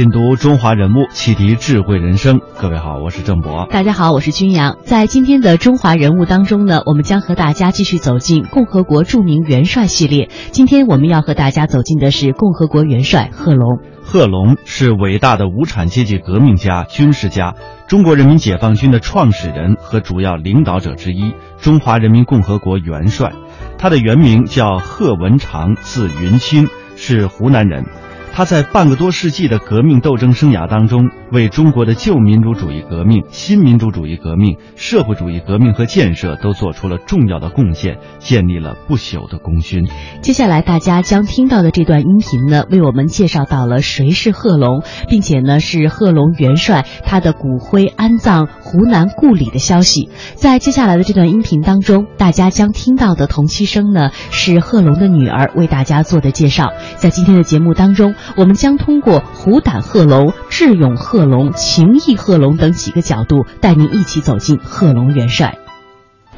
品读中华人物，启迪智慧人生。各位好，我是郑博。大家好，我是君阳。在今天的中华人物当中呢，我们将和大家继续走进共和国著名元帅系列。今天我们要和大家走进的是共和国元帅贺龙。贺龙是伟大的无产阶级革命家、军事家，中国人民解放军的创始人和主要领导者之一，中华人民共和国元帅。他的原名叫贺文长，字云清，是湖南人。他在半个多世纪的革命斗争生涯当中，为中国的旧民主主义革命、新民主主义革命、社会主义革命和建设都做出了重要的贡献，建立了不朽的功勋。接下来大家将听到的这段音频呢，为我们介绍到了谁是贺龙，并且呢是贺龙元帅他的骨灰安葬湖南故里的消息。在接下来的这段音频当中，大家将听到的同期声呢是贺龙的女儿为大家做的介绍。在今天的节目当中。我们将通过虎胆贺龙、智勇贺龙、情义贺龙等几个角度，带您一起走进贺龙元帅。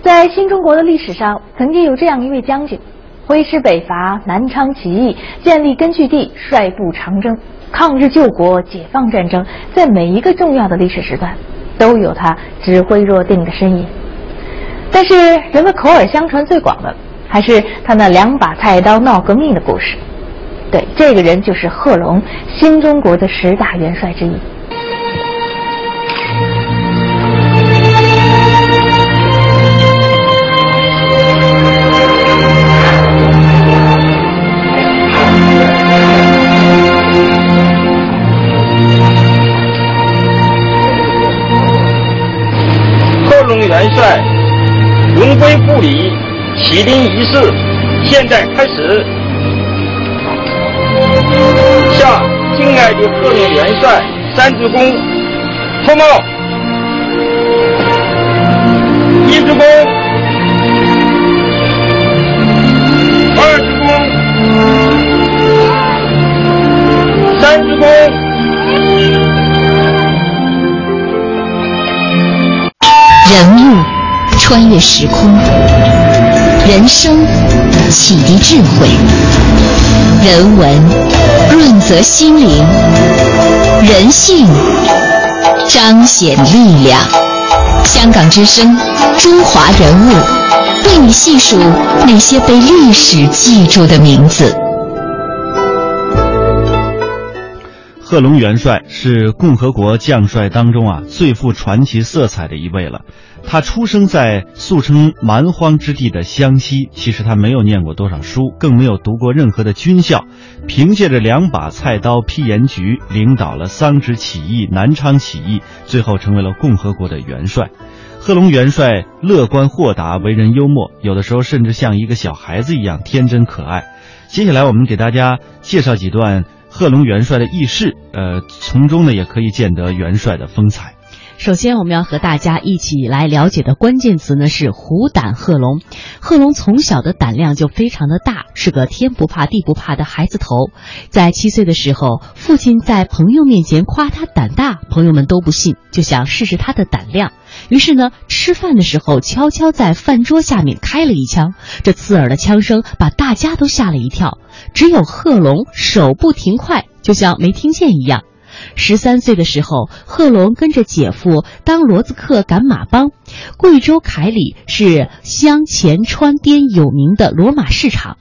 在新中国的历史上，曾经有这样一位将军，挥师北伐、南昌起义、建立根据地、率部长征、抗日救国、解放战争，在每一个重要的历史时段，都有他指挥若定的身影。但是，人们口耳相传最广的，还是他那两把菜刀闹革命的故事。对，这个人就是贺龙，新中国的十大元帅之一。贺龙元帅荣归故里起灵仪式现在开始。敬爱的贺龙元帅三鞠躬，脱帽，一鞠躬，二鞠躬，三鞠躬。人物穿越时空，人生启迪智慧，人文润泽心灵，人性彰显力量。香港之声，中华人物，为你细数那些被历史记住的名字。贺龙元帅是共和国将帅当中啊最富传奇色彩的一位了。他出生在素称蛮荒之地的湘西，其实他没有念过多少书，更没有读过任何的军校。凭借着两把菜刀批盐局，领导了桑植起义、南昌起义，最后成为了共和国的元帅。贺龙元帅乐观豁达，为人幽默，有的时候甚至像一个小孩子一样天真可爱。接下来我们给大家介绍几段。贺龙元帅的轶事，呃，从中呢也可以见得元帅的风采。首先，我们要和大家一起来了解的关键词呢是虎胆贺龙。贺龙从小的胆量就非常的大，是个天不怕地不怕的孩子头。在七岁的时候，父亲在朋友面前夸他胆大，朋友们都不信，就想试试他的胆量。于是呢，吃饭的时候悄悄在饭桌下面开了一枪，这刺耳的枪声把大家都吓了一跳。只有贺龙手不停快，就像没听见一样。十三岁的时候，贺龙跟着姐夫当骡子客赶马帮。贵州凯里是镶前川滇有名的骡马市场。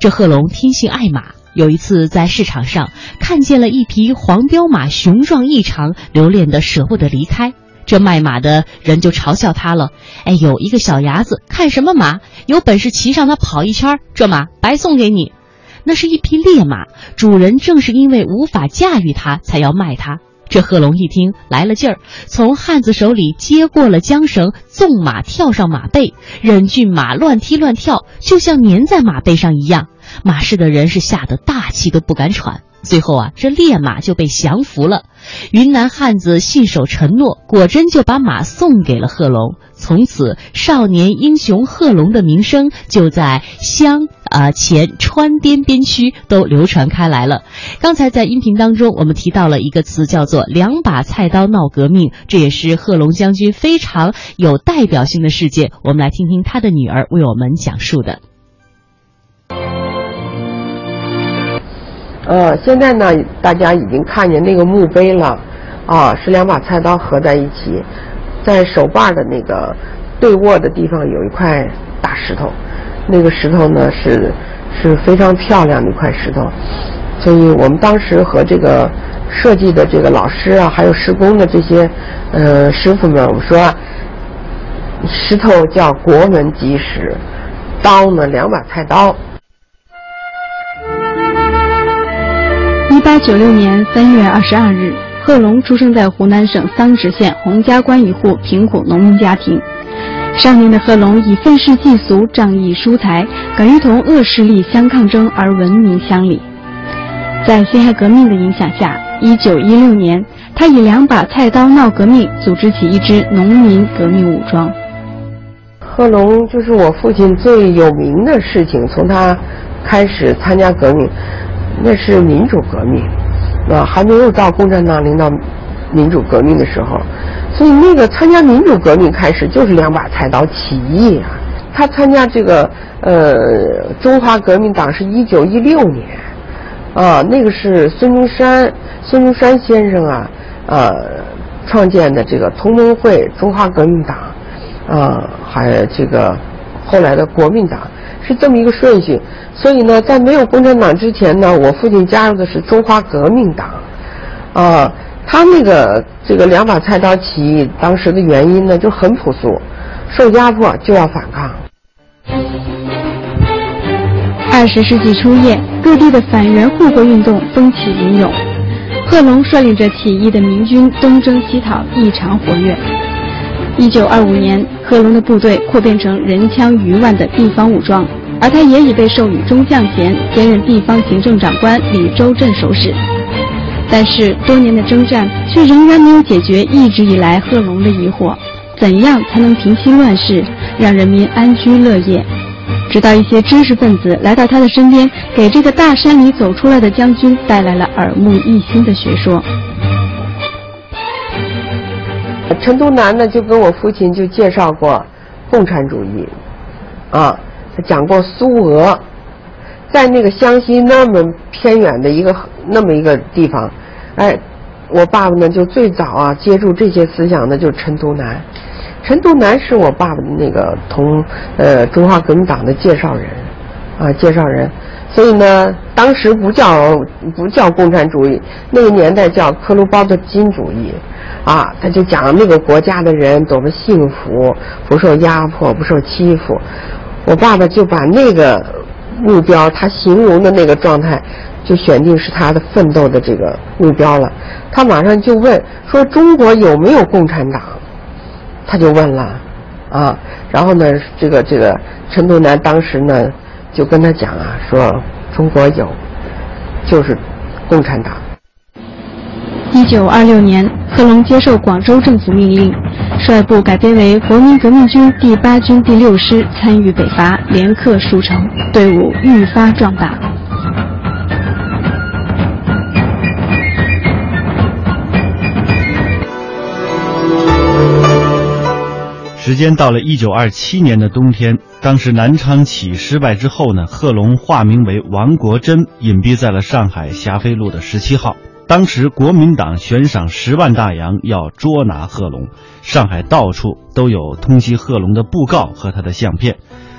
这贺龙天性爱马，有一次在市场上看见了一匹黄骠马，雄壮异常，留恋的舍不得离开。这卖马的人就嘲笑他了：“哎呦，一个小伢子，看什么马？有本事骑上它跑一圈，这马白送给你。”那是一匹烈马，主人正是因为无法驾驭它，才要卖它。这贺龙一听来了劲儿，从汉子手里接过了缰绳，纵马跳上马背，任骏马乱踢乱跳，就像粘在马背上一样。马市的人是吓得大气都不敢喘。最后啊，这烈马就被降服了。云南汉子信守承诺，果真就把马送给了贺龙。从此，少年英雄贺龙的名声就在湘啊前川滇边区都流传开来了。刚才在音频当中，我们提到了一个词，叫做“两把菜刀闹革命”，这也是贺龙将军非常有代表性的事件。我们来听听他的女儿为我们讲述的。呃，现在呢，大家已经看见那个墓碑了，啊，是两把菜刀合在一起，在手把的那个对握的地方有一块大石头，那个石头呢是是非常漂亮的一块石头，所以我们当时和这个设计的这个老师啊，还有施工的这些呃师傅们，我们说，石头叫国门基石，刀呢两把菜刀。一八九六年三月二十二日，贺龙出生在湖南省桑植县洪家关一户贫苦农民家庭。少年的贺龙以愤世嫉俗、仗义疏财，敢于同恶势力相抗争而闻名乡里。在辛亥革命的影响下，一九一六年，他以两把菜刀闹革命，组织起一支农民革命武装。贺龙就是我父亲最有名的事情，从他开始参加革命。那是民主革命，啊，还没有到共产党领导民主革命的时候，所以那个参加民主革命开始就是两把菜刀起义啊。他参加这个呃中华革命党是一九一六年，啊，那个是孙中山孙中山先生啊呃创建的这个同盟会中华革命党，啊，还这个后来的国民党。是这么一个顺序，所以呢，在没有共产党之前呢，我父亲加入的是中华革命党，啊，他那个这个两把菜刀起义当时的原因呢就很朴素，受压迫就要反抗。二十世纪初叶，各地的反元护国运动风起云涌，贺龙率领着起义的民军东征西讨，异常活跃。一九二五年，贺龙的部队扩编成人枪逾万的地方武装，而他也已被授予中将衔，兼任地方行政长官、李州镇守使。但是多年的征战却仍然没有解决一直以来贺龙的疑惑：怎样才能平息乱世，让人民安居乐业？直到一些知识分子来到他的身边，给这个大山里走出来的将军带来了耳目一新的学说。陈独南呢，就跟我父亲就介绍过共产主义，啊，他讲过苏俄，在那个湘西那么偏远的一个那么一个地方，哎，我爸爸呢就最早啊接触这些思想的就是陈独南，陈独南是我爸爸的那个同呃中华革命党的介绍人，啊介绍人，所以呢当时不叫不叫共产主义，那个年代叫克鲁包特金主义。啊，他就讲那个国家的人多么幸福，不受压迫，不受欺负。我爸爸就把那个目标，他形容的那个状态，就选定是他的奋斗的这个目标了。他马上就问说：“中国有没有共产党？”他就问了，啊，然后呢，这个这个陈独南当时呢就跟他讲啊，说中国有，就是共产党。一九二六年，贺龙接受广州政府命令，率部改编为国民革命军第八军第六师，参与北伐，连克数城，队伍愈发壮大。时间到了一九二七年的冬天，当时南昌起义失败之后呢，贺龙化名为王国珍，隐蔽在了上海霞飞路的十七号。当时国民党悬赏十万大洋要捉拿贺龙，上海到处都有通缉贺龙的布告和他的相片，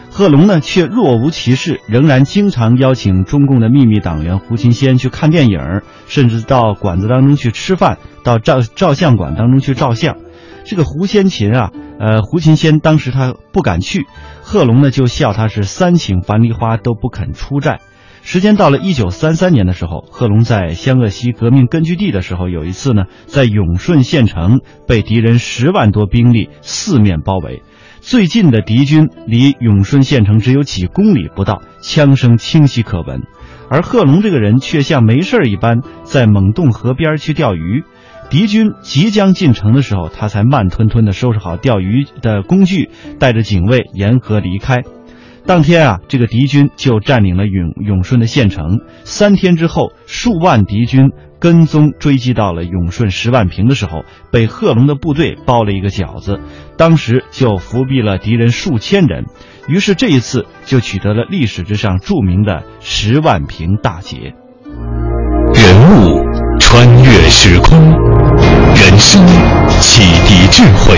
贺龙呢却若无其事，仍然经常邀请中共的秘密党员胡琴先去看电影，甚至到馆子当中去吃饭，到照照相馆当中去照相。这个胡先琴啊，呃，胡琴先当时他不敢去，贺龙呢就笑他是三请樊梨花都不肯出寨。时间到了一九三三年的时候，贺龙在湘鄂西革命根据地的时候，有一次呢，在永顺县城被敌人十万多兵力四面包围，最近的敌军离永顺县城只有几公里不到，枪声清晰可闻，而贺龙这个人却像没事一般在蒙洞河边去钓鱼，敌军即将进城的时候，他才慢吞吞地收拾好钓鱼的工具，带着警卫沿河离开。当天啊，这个敌军就占领了永永顺的县城。三天之后，数万敌军跟踪追击到了永顺十万坪的时候，被贺龙的部队包了一个饺子，当时就伏毙了敌人数千人。于是这一次就取得了历史之上著名的十万坪大捷。人物穿越时空，人生启迪智慧，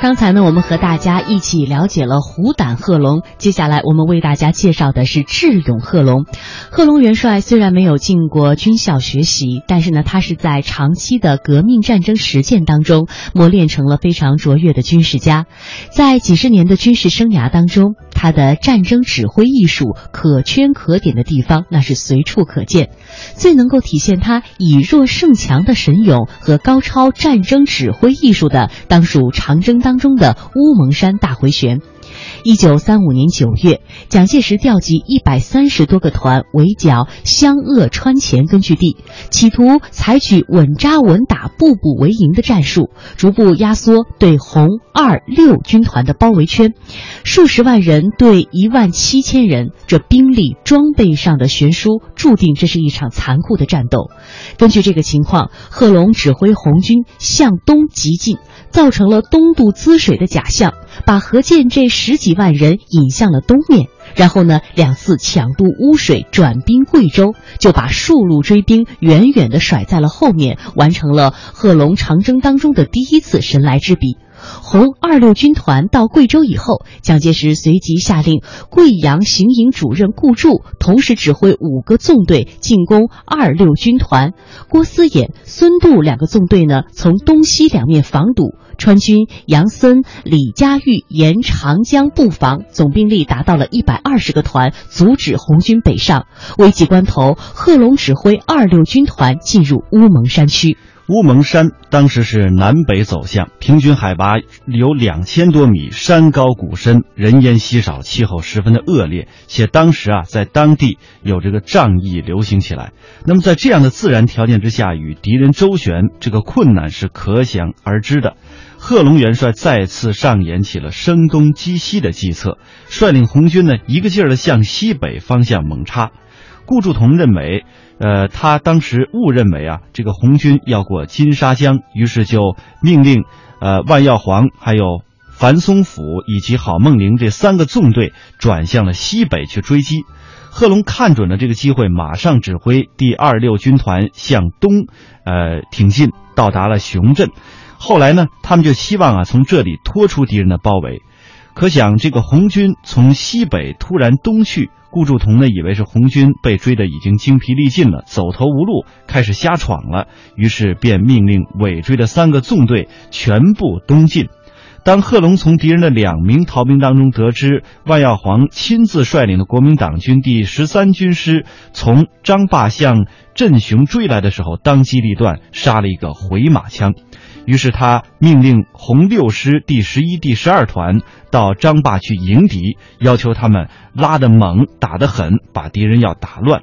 刚才呢，我们和大家一起了解了虎胆贺龙。接下来，我们为大家介绍的是智勇贺龙。贺龙元帅虽然没有进过军校学习，但是呢，他是在长期的革命战争实践当中磨练成了非常卓越的军事家。在几十年的军事生涯当中，他的战争指挥艺术可圈可点的地方那是随处可见。最能够体现他以弱胜强的神勇和高超战争指挥艺术的，当属长征当当中的乌蒙山大回旋。一九三五年九月，蒋介石调集一百三十多个团围剿湘鄂川黔根据地，企图采取稳扎稳打、步步为营的战术，逐步压缩对红二六军团的包围圈。数十万人对一万七千人，这兵力装备上的悬殊，注定这是一场残酷的战斗。根据这个情况，贺龙指挥红军向东急进。造成了东渡滋水的假象，把何健这十几几万人引向了东面，然后呢，两次抢渡污水，转兵贵州，就把数路追兵远远的甩在了后面，完成了贺龙长征当中的第一次神来之笔。红二六军团到贵州以后，蒋介石随即下令贵阳行营主任顾祝同时指挥五个纵队进攻二六军团。郭思衍、孙渡两个纵队呢，从东西两面防堵。川军杨森、李佳玉沿长江布防，总兵力达到了一百二十个团，阻止红军北上。危急关头，贺龙指挥二六军团进入乌蒙山区。乌蒙山当时是南北走向，平均海拔有两千多米，山高谷深，人烟稀少，气候十分的恶劣，且当时啊，在当地有这个仗义流行起来。那么在这样的自然条件之下，与敌人周旋，这个困难是可想而知的。贺龙元帅再次上演起了声东击西的计策，率领红军呢，一个劲儿的向西北方向猛插。顾祝同认为。呃，他当时误认为啊，这个红军要过金沙江，于是就命令，呃，万耀煌、还有樊松甫以及郝梦龄这三个纵队转向了西北去追击。贺龙看准了这个机会，马上指挥第二六军团向东，呃，挺进，到达了熊镇。后来呢，他们就希望啊，从这里拖出敌人的包围。可想，这个红军从西北突然东去。顾祝同呢，以为是红军被追得已经精疲力尽了，走投无路，开始瞎闯了。于是便命令尾追的三个纵队全部东进。当贺龙从敌人的两名逃兵当中得知万耀煌亲自率领的国民党军第十三军师从张坝向镇雄追来的时候，当机立断，杀了一个回马枪。于是他命令红六师第十一、第十二团到张坝去迎敌，要求他们拉得猛、打得狠，把敌人要打乱。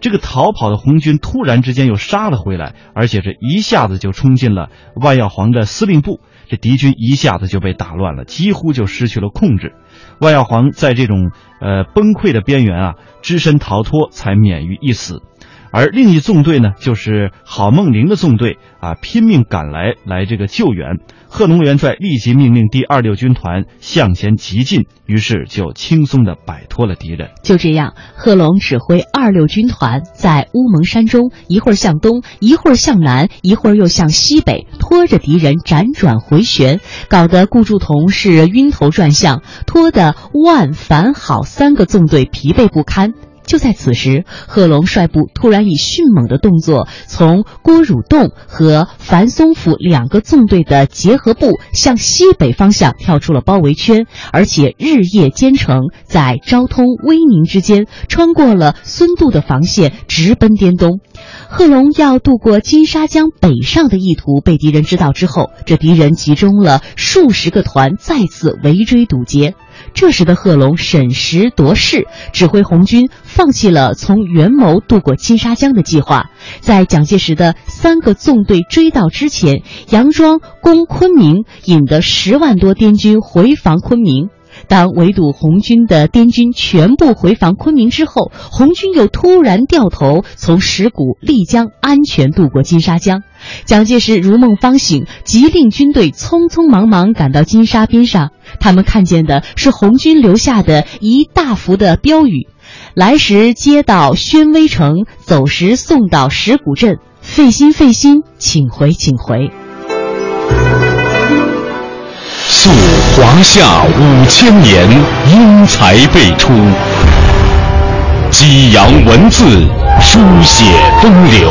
这个逃跑的红军突然之间又杀了回来，而且这一下子就冲进了万耀煌的司令部，这敌军一下子就被打乱了，几乎就失去了控制。万耀煌在这种呃崩溃的边缘啊，只身逃脱，才免于一死。而另一纵队呢，就是郝梦龄的纵队啊，拼命赶来来这个救援。贺龙元帅立即命令第二六军团向前急进，于是就轻松的摆脱了敌人。就这样，贺龙指挥二六军团在乌蒙山中一会儿向东，一会儿向南，一会儿又向西北，拖着敌人辗转回旋，搞得顾祝同是晕头转向，拖得万、樊、好三个纵队疲惫不堪。就在此时，贺龙率部突然以迅猛的动作，从郭汝栋和樊松甫两个纵队的结合部向西北方向跳出了包围圈，而且日夜兼程，在昭通、威宁之间穿过了孙渡的防线，直奔滇东。贺龙要渡过金沙江北上的意图被敌人知道之后，这敌人集中了数十个团，再次围追堵截。这时的贺龙审时度势，指挥红军放弃了从元谋渡过金沙江的计划，在蒋介石的三个纵队追到之前，佯装攻昆明，引得十万多滇军回防昆明。当围堵红军的滇军全部回防昆明之后，红军又突然掉头从石鼓、丽江安全渡过金沙江。蒋介石如梦方醒，急令军队匆匆忙忙赶到金沙边上。他们看见的是红军留下的一大幅的标语：“来时接到宣威城，走时送到石鼓镇。费心费心，请回请回。”溯华夏五千年，英才辈出；激扬文字，书写风流；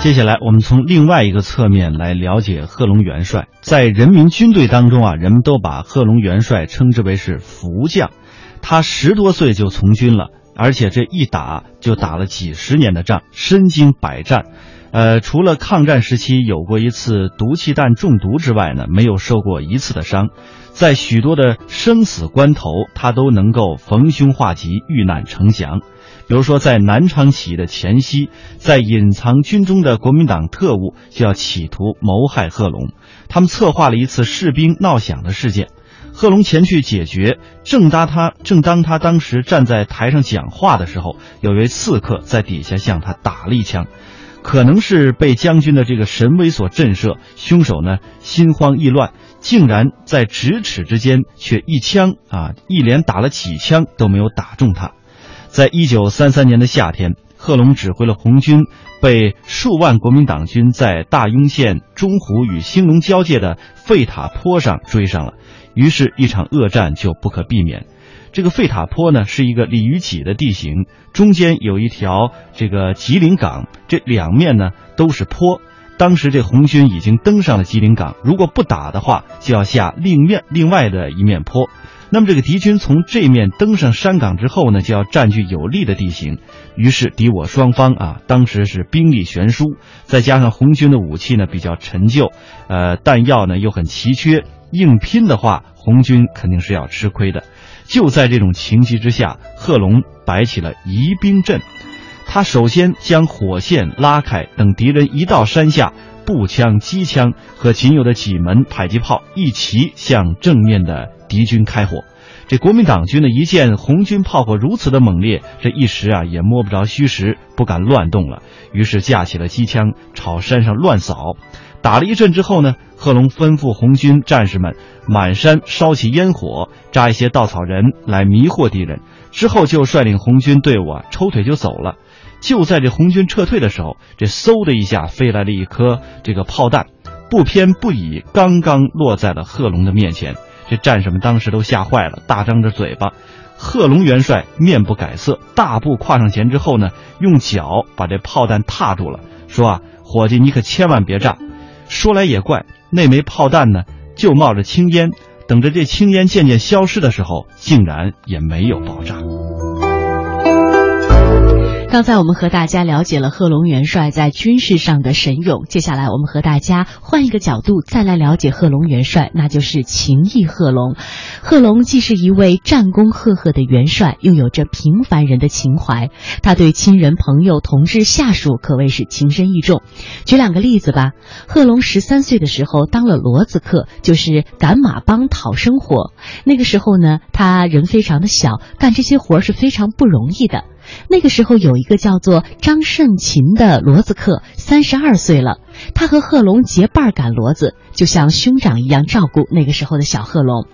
接下来，我们从另外一个侧面来了解贺龙元帅。在人民军队当中啊，人们都把贺龙元帅称之为是福将。他十多岁就从军了，而且这一打就打了几十年的仗，身经百战。呃，除了抗战时期有过一次毒气弹中毒之外呢，没有受过一次的伤。在许多的生死关头，他都能够逢凶化吉，遇难成祥。比如说，在南昌起义的前夕，在隐藏军中的国民党特务就要企图谋害贺龙，他们策划了一次士兵闹响的事件，贺龙前去解决。正当他正当他当时站在台上讲话的时候，有位刺客在底下向他打了一枪，可能是被将军的这个神威所震慑，凶手呢心慌意乱，竟然在咫尺之间却一枪啊，一连打了几枪都没有打中他。在一九三三年的夏天，贺龙指挥了红军，被数万国民党军在大庸县中湖与兴隆交界的费塔坡上追上了，于是，一场恶战就不可避免。这个费塔坡呢，是一个鲤鱼脊的地形，中间有一条这个吉林港，这两面呢都是坡。当时这红军已经登上了吉林港，如果不打的话，就要下另面另外的一面坡。那么这个敌军从这面登上山岗之后呢，就要占据有利的地形，于是敌我双方啊，当时是兵力悬殊，再加上红军的武器呢比较陈旧，呃，弹药呢又很奇缺，硬拼的话，红军肯定是要吃亏的。就在这种情急之下，贺龙摆起了疑兵阵，他首先将火线拉开，等敌人一到山下。步枪、机枪和仅有的几门迫击炮一齐向正面的敌军开火。这国民党军呢，一见红军炮火如此的猛烈，这一时啊也摸不着虚实，不敢乱动了。于是架起了机枪，朝山上乱扫。打了一阵之后呢，贺龙吩咐红军战士们满山烧起烟火，扎一些稻草人来迷惑敌人。之后就率领红军队伍啊抽腿就走了。就在这红军撤退的时候，这嗖的一下飞来了一颗这个炮弹，不偏不倚，刚刚落在了贺龙的面前。这战士们当时都吓坏了，大张着嘴巴。贺龙元帅面不改色，大步跨上前之后呢，用脚把这炮弹踏住了，说：“啊，伙计，你可千万别炸。”说来也怪，那枚炮弹呢，就冒着青烟，等着这青烟渐渐消失的时候，竟然也没有爆炸。刚才我们和大家了解了贺龙元帅在军事上的神勇，接下来我们和大家换一个角度再来了解贺龙元帅，那就是情义贺龙。贺龙既是一位战功赫赫的元帅，又有着平凡人的情怀。他对亲人、朋友、同志、下属可谓是情深意重。举两个例子吧。贺龙十三岁的时候当了骡子客，就是赶马帮讨生活。那个时候呢，他人非常的小，干这些活是非常不容易的。那个时候有一个叫做张胜勤的骡子客，三十二岁了。他和贺龙结伴赶骡子，就像兄长一样照顾那个时候的小贺龙。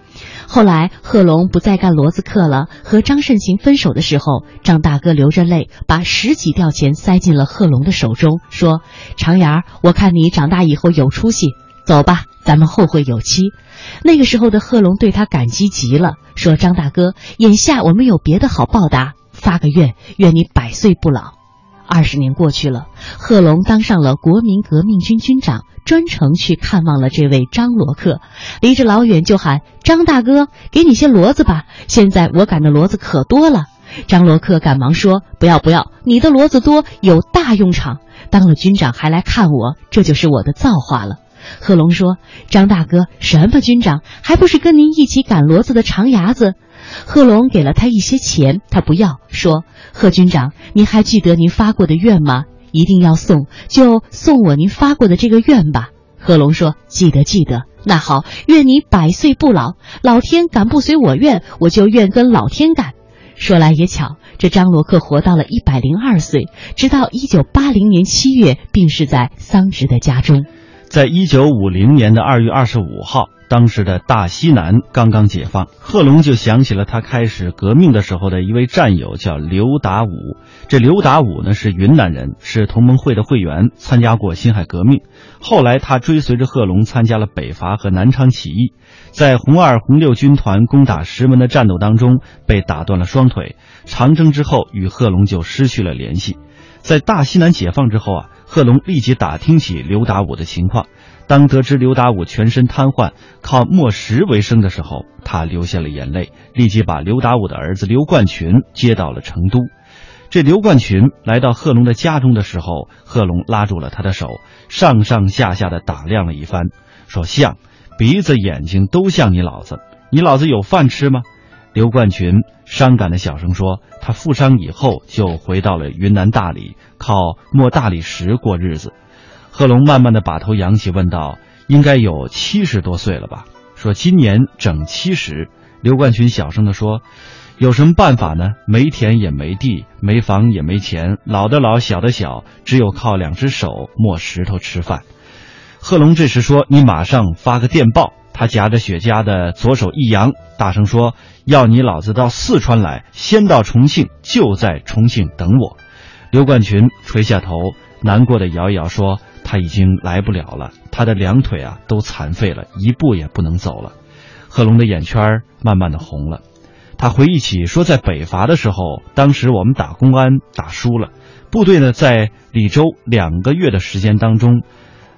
后来贺龙不再干骡子客了，和张慎行分手的时候，张大哥流着泪把十几吊钱塞进了贺龙的手中，说：“长牙儿，我看你长大以后有出息，走吧，咱们后会有期。”那个时候的贺龙对他感激极了，说：“张大哥，眼下我们有别的好报答，发个愿，愿你百岁不老。”二十年过去了，贺龙当上了国民革命军军长，专程去看望了这位张罗克，离着老远就喊：“张大哥，给你些骡子吧！现在我赶的骡子可多了。”张罗克赶忙说：“不要不要，你的骡子多有大用场，当了军长还来看我，这就是我的造化了。”贺龙说：“张大哥，什么军长，还不是跟您一起赶骡子的长牙子？”贺龙给了他一些钱，他不要，说：“贺军长，您还记得您发过的愿吗？一定要送，就送我您发过的这个愿吧。”贺龙说：“记得，记得。那好，愿你百岁不老。老天敢不随我愿，我就愿跟老天干。”说来也巧，这张罗克活到了一百零二岁，直到一九八零年七月病逝在桑植的家中。在一九五零年的二月二十五号，当时的大西南刚刚解放，贺龙就想起了他开始革命的时候的一位战友，叫刘达武。这刘达武呢是云南人，是同盟会的会员，参加过辛亥革命。后来他追随着贺龙参加了北伐和南昌起义，在红二、红六军团攻打石门的战斗当中被打断了双腿。长征之后与贺龙就失去了联系。在大西南解放之后啊。贺龙立即打听起刘达武的情况，当得知刘达武全身瘫痪，靠磨石为生的时候，他流下了眼泪，立即把刘达武的儿子刘冠群接到了成都。这刘冠群来到贺龙的家中的时候，贺龙拉住了他的手，上上下下的打量了一番，说：“像，鼻子眼睛都像你老子，你老子有饭吃吗？”刘冠群伤感的小声说：“他负伤以后就回到了云南大理，靠磨大理石过日子。”贺龙慢慢的把头扬起，问道：“应该有七十多岁了吧？”说：“今年整七十。”刘冠群小声的说：“有什么办法呢？没田也没地，没房也没钱，老的老，小的小，只有靠两只手磨石头吃饭。”贺龙这时说：“你马上发个电报。”他夹着雪茄的左手一扬，大声说：“要你老子到四川来，先到重庆，就在重庆等我。”刘冠群垂下头，难过的摇一摇说：“他已经来不了了，他的两腿啊都残废了，一步也不能走了。”贺龙的眼圈慢慢的红了，他回忆起说，在北伐的时候，当时我们打公安打输了，部队呢在李州两个月的时间当中。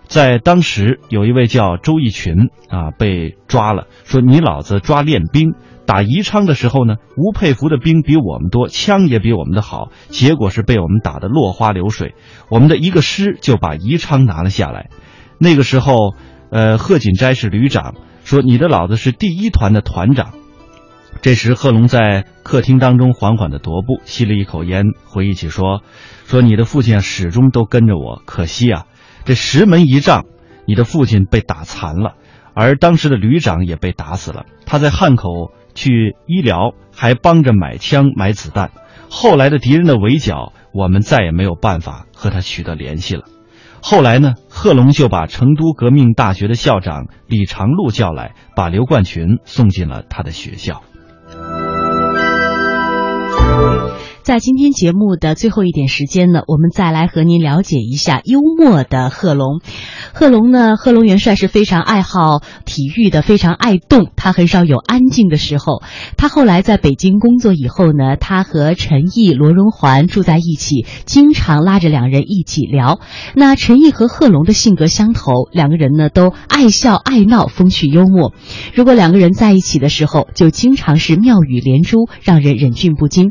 在当时，有一位叫周义群啊被抓了，说你老子抓练兵，打宜昌的时候呢，吴佩孚的兵比我们多，枪也比我们的好，结果是被我们打得落花流水，我们的一个师就把宜昌拿了下来。那个时候，呃，贺锦斋是旅长，说你的老子是第一团的团长。这时，贺龙在客厅当中缓缓地踱步，吸了一口烟，回忆起说，说你的父亲始终都跟着我，可惜啊。这石门一仗，你的父亲被打残了，而当时的旅长也被打死了。他在汉口去医疗，还帮着买枪买子弹。后来的敌人的围剿，我们再也没有办法和他取得联系了。后来呢，贺龙就把成都革命大学的校长李长禄叫来，把刘冠群送进了他的学校。在今天节目的最后一点时间呢，我们再来和您了解一下幽默的贺龙。贺龙呢，贺龙元帅是非常爱好体育的，非常爱动，他很少有安静的时候。他后来在北京工作以后呢，他和陈毅、罗荣桓住在一起，经常拉着两人一起聊。那陈毅和贺龙的性格相投，两个人呢都爱笑爱闹，风趣幽默。如果两个人在一起的时候，就经常是妙语连珠，让人忍俊不禁。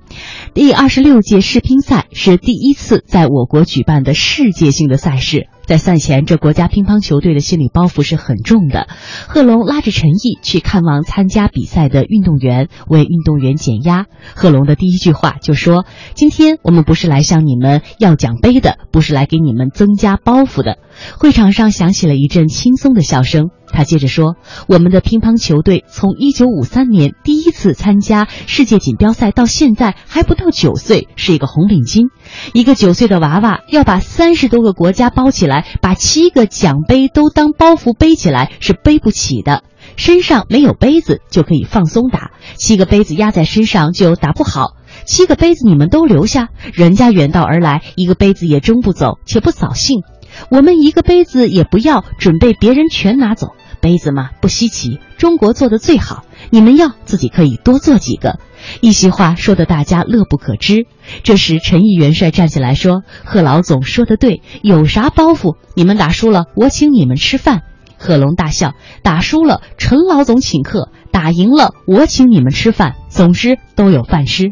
第二二十六届世乒赛是第一次在我国举办的世界性的赛事。在赛前，这国家乒乓球队的心理包袱是很重的。贺龙拉着陈毅去看望参加比赛的运动员，为运动员减压。贺龙的第一句话就说：“今天我们不是来向你们要奖杯的，不是来给你们增加包袱的。”会场上响起了一阵轻松的笑声。他接着说：“我们的乒乓球队从1953年第一次参加世界锦标赛到现在还不到九岁，是一个红领巾。一个九岁的娃娃要把三十多个国家包起来，把七个奖杯都当包袱背起来是背不起的。身上没有杯子就可以放松打，七个杯子压在身上就打不好。七个杯子你们都留下，人家远道而来，一个杯子也争不走，且不扫兴。我们一个杯子也不要，准备别人全拿走。杯子嘛，不稀奇，中国做的最好。你们要自己可以多做几个。一席话说得大家乐不可支。这时陈毅元帅站起来说：“贺老总说的对，有啥包袱？你们打输了，我请你们吃饭。”贺龙大笑：“打输了，陈老总请客；打赢了，我请你们吃饭。总之都有饭吃。”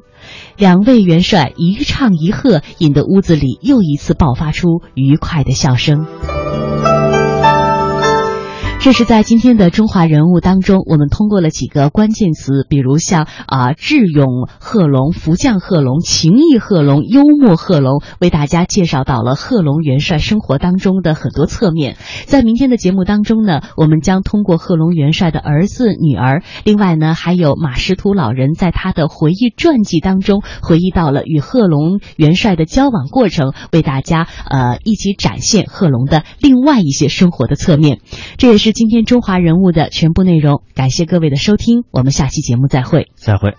两位元帅一唱一和，引得屋子里又一次爆发出愉快的笑声。这是在今天的中华人物当中，我们通过了几个关键词，比如像啊智勇贺龙、福将贺龙、情义贺龙、幽默贺龙，为大家介绍到了贺龙元帅生活当中的很多侧面。在明天的节目当中呢，我们将通过贺龙元帅的儿子、女儿，另外呢还有马识途老人在他的回忆传记当中回忆到了与贺龙元帅的交往过程，为大家呃一起展现贺龙的另外一些生活的侧面。这也是今天中华人物的全部内容，感谢各位的收听，我们下期节目再会。再会。